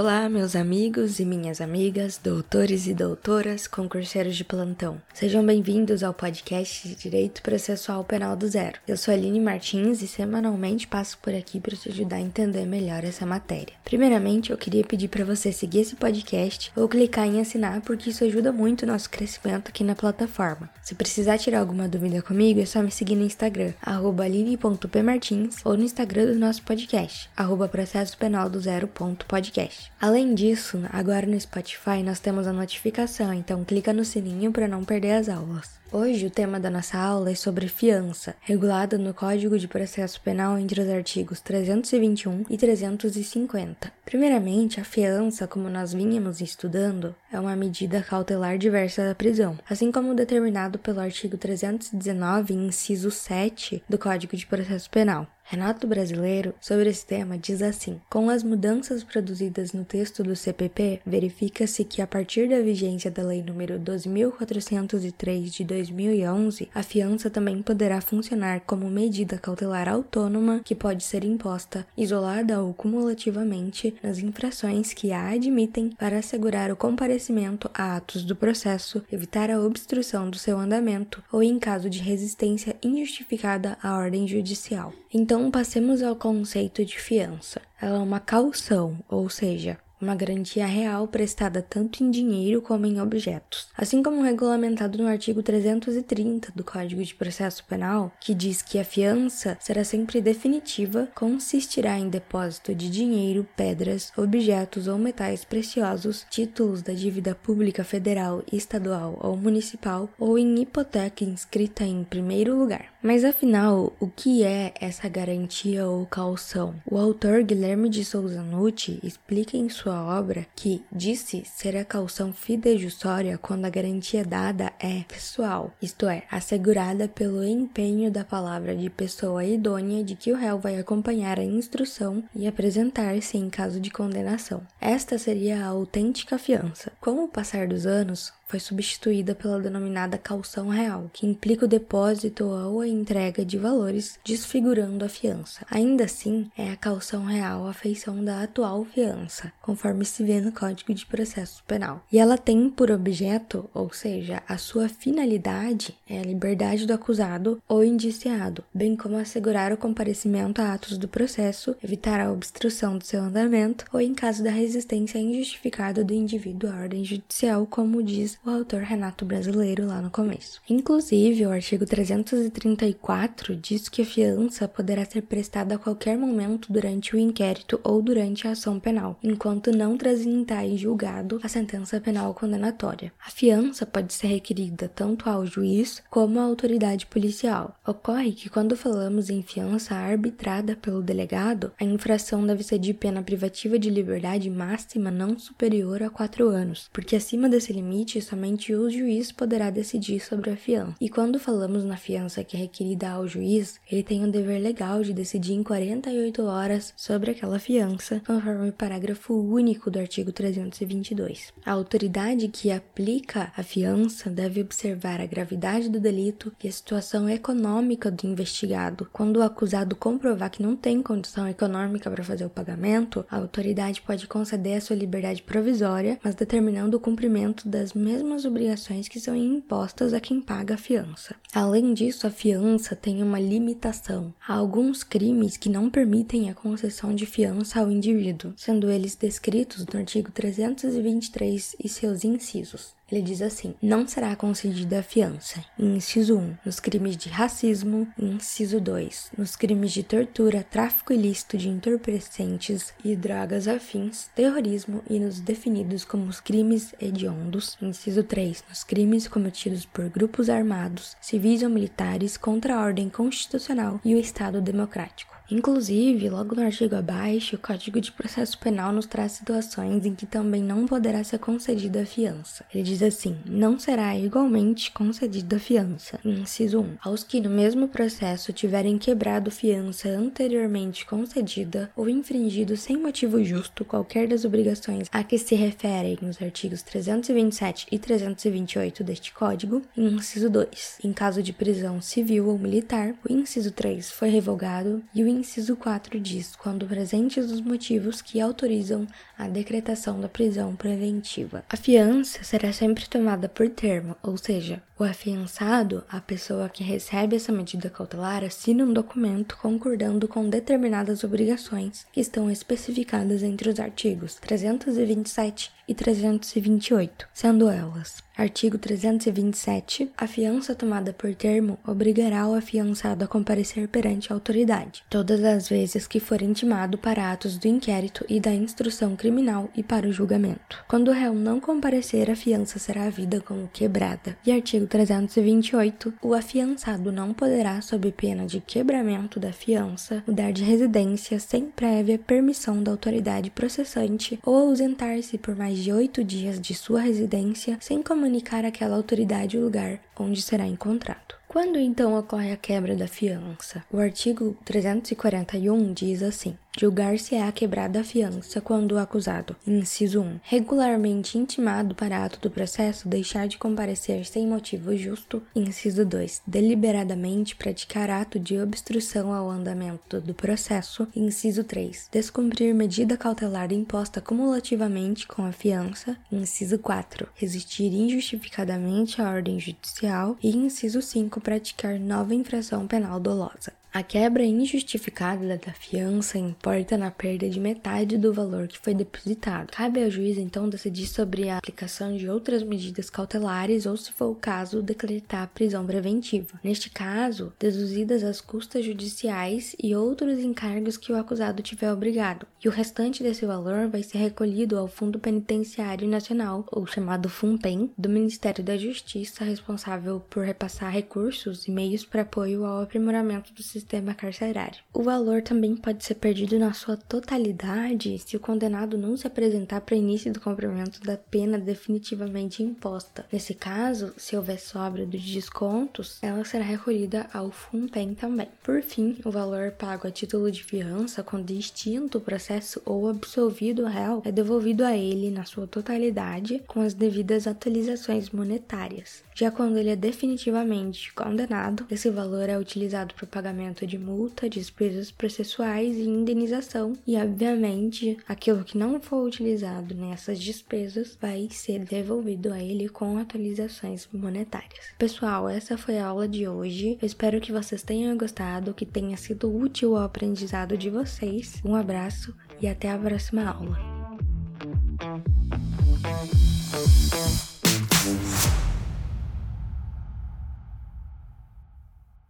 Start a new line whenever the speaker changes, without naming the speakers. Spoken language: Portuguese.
Olá, meus amigos e minhas amigas, doutores e doutoras, concurseiros de plantão. Sejam bem-vindos ao podcast de Direito Processual Penal do Zero. Eu sou Aline Martins e semanalmente passo por aqui para te ajudar a entender melhor essa matéria. Primeiramente, eu queria pedir para você seguir esse podcast ou clicar em assinar, porque isso ajuda muito o nosso crescimento aqui na plataforma. Se precisar tirar alguma dúvida comigo, é só me seguir no Instagram, aline.pmartins, ou no Instagram do nosso podcast, arroba processo. Além disso, agora no Spotify nós temos a notificação, então clica no sininho para não perder as aulas. Hoje o tema da nossa aula é sobre fiança, regulada no Código de Processo Penal entre os artigos 321 e 350. Primeiramente, a fiança, como nós vínhamos estudando, é uma medida cautelar diversa da prisão, assim como determinado pelo artigo 319, inciso 7 do Código de Processo Penal. Renato Brasileiro, sobre esse tema, diz assim: Com as mudanças produzidas no texto do CPP, verifica-se que, a partir da vigência da Lei nº 12.403 de 2011, a fiança também poderá funcionar como medida cautelar autônoma que pode ser imposta, isolada ou cumulativamente, nas infrações que a admitem para assegurar o comparecimento a atos do processo, evitar a obstrução do seu andamento ou em caso de resistência injustificada à ordem judicial. Então, passemos ao conceito de fiança. Ela é uma caução, ou seja, uma garantia real prestada tanto em dinheiro como em objetos, assim como regulamentado no artigo 330 do Código de Processo Penal, que diz que a fiança será sempre definitiva, consistirá em depósito de dinheiro, pedras, objetos ou metais preciosos, títulos da dívida pública federal, estadual ou municipal, ou em hipoteca inscrita em primeiro lugar. Mas afinal, o que é essa garantia ou calção? O autor Guilherme de Souza Nucci explica em sua obra que disse ser a calção fidejussória quando a garantia dada é pessoal, isto é, assegurada pelo empenho da palavra de pessoa idônea de que o réu vai acompanhar a instrução e apresentar-se em caso de condenação. Esta seria a autêntica fiança. Com o passar dos anos, foi substituída pela denominada calção real, que implica o depósito ou a entrega de valores, desfigurando a fiança. Ainda assim, é a calção real a feição da atual fiança, conforme se vê no Código de Processo Penal. E ela tem por objeto, ou seja, a sua finalidade, é a liberdade do acusado ou indiciado, bem como assegurar o comparecimento a atos do processo, evitar a obstrução do seu andamento ou em caso da resistência injustificada do indivíduo à ordem judicial, como diz o autor Renato Brasileiro lá no começo. Inclusive, o artigo 334 diz que a fiança poderá ser prestada a qualquer momento durante o inquérito ou durante a ação penal, enquanto não transitar em julgado a sentença penal condenatória. A fiança pode ser requerida tanto ao juiz como à autoridade policial. Ocorre que quando falamos em fiança arbitrada pelo delegado, a infração deve ser de pena privativa de liberdade máxima não superior a quatro anos, porque acima desse limite somente o juiz poderá decidir sobre a fiança. E quando falamos na fiança que é requerida ao juiz, ele tem o dever legal de decidir em 48 horas sobre aquela fiança, conforme o parágrafo único do artigo 322. A autoridade que aplica a fiança deve observar a gravidade do delito e a situação econômica do investigado. Quando o acusado comprovar que não tem condição econômica para fazer o pagamento, a autoridade pode conceder a sua liberdade provisória, mas determinando o cumprimento das mesmas mesmas obrigações que são impostas a quem paga a fiança. Além disso, a fiança tem uma limitação. Há alguns crimes que não permitem a concessão de fiança ao indivíduo, sendo eles descritos no artigo 323 e seus incisos. Ele diz assim: não será concedida a fiança. Inciso 1. Nos crimes de racismo. Inciso 2. Nos crimes de tortura, tráfico ilícito de entorpecentes e drogas afins, terrorismo e nos definidos como os crimes hediondos. Inciso 3. Nos crimes cometidos por grupos armados, civis ou militares contra a ordem constitucional e o Estado democrático. Inclusive, logo no artigo abaixo, o Código de Processo Penal nos traz situações em que também não poderá ser concedida a fiança. Ele diz assim: não será igualmente concedida a fiança. Inciso 1. Aos que no mesmo processo tiverem quebrado fiança anteriormente concedida ou infringido sem motivo justo qualquer das obrigações a que se referem os artigos 327 e 328 deste Código. Inciso 2. Em caso de prisão civil ou militar, o inciso 3 foi revogado e o inciso 4 diz: quando presentes os motivos que autorizam a decretação da prisão preventiva. A fiança será sempre tomada por termo, ou seja, o afiançado, a pessoa que recebe essa medida cautelar, assina um documento concordando com determinadas obrigações que estão especificadas entre os artigos 327 e 328, sendo elas Artigo 327. A fiança tomada por termo obrigará o afiançado a comparecer perante a autoridade, todas as vezes que for intimado para atos do inquérito e da instrução criminal e para o julgamento. Quando o réu não comparecer, a fiança será vida como quebrada. E artigo 328. O afiançado não poderá, sob pena de quebramento da fiança, mudar de residência sem prévia permissão da autoridade processante ou ausentar-se por mais de oito dias de sua residência sem comunicar àquela autoridade o lugar onde será encontrado. Quando então ocorre a quebra da fiança? O artigo 341 diz assim: Julgar-se-á quebrada a fiança quando o acusado, inciso 1, regularmente intimado para ato do processo deixar de comparecer sem motivo justo, inciso 2, deliberadamente praticar ato de obstrução ao andamento do processo, inciso 3, descumprir medida cautelar imposta cumulativamente com a fiança, inciso 4, resistir injustificadamente à ordem judicial e inciso 5, praticar nova infração penal dolosa. A quebra injustificada da fiança importa na perda de metade do valor que foi depositado. Cabe ao juiz então decidir sobre a aplicação de outras medidas cautelares ou, se for o caso, decretar prisão preventiva. Neste caso, deduzidas as custas judiciais e outros encargos que o acusado tiver obrigado. E o restante desse valor vai ser recolhido ao Fundo Penitenciário Nacional, ou chamado FUNPEN, do Ministério da Justiça, responsável por repassar recursos e meios para apoio ao aprimoramento do sistema sistema carcerário. O valor também pode ser perdido na sua totalidade se o condenado não se apresentar para início do cumprimento da pena definitivamente imposta. Nesse caso, se houver sobra dos descontos, ela será recolhida ao FUNPEN também. Por fim, o valor pago a título de fiança, quando extinto o processo ou absolvido o réu, é devolvido a ele na sua totalidade com as devidas atualizações monetárias. Já quando ele é definitivamente condenado, esse valor é utilizado para o pagamento pagamento de multa, despesas processuais e indenização, e obviamente aquilo que não for utilizado nessas despesas vai ser devolvido a ele com atualizações monetárias. Pessoal, essa foi a aula de hoje. Eu espero que vocês tenham gostado, que tenha sido útil ao aprendizado de vocês. Um abraço e até a próxima aula.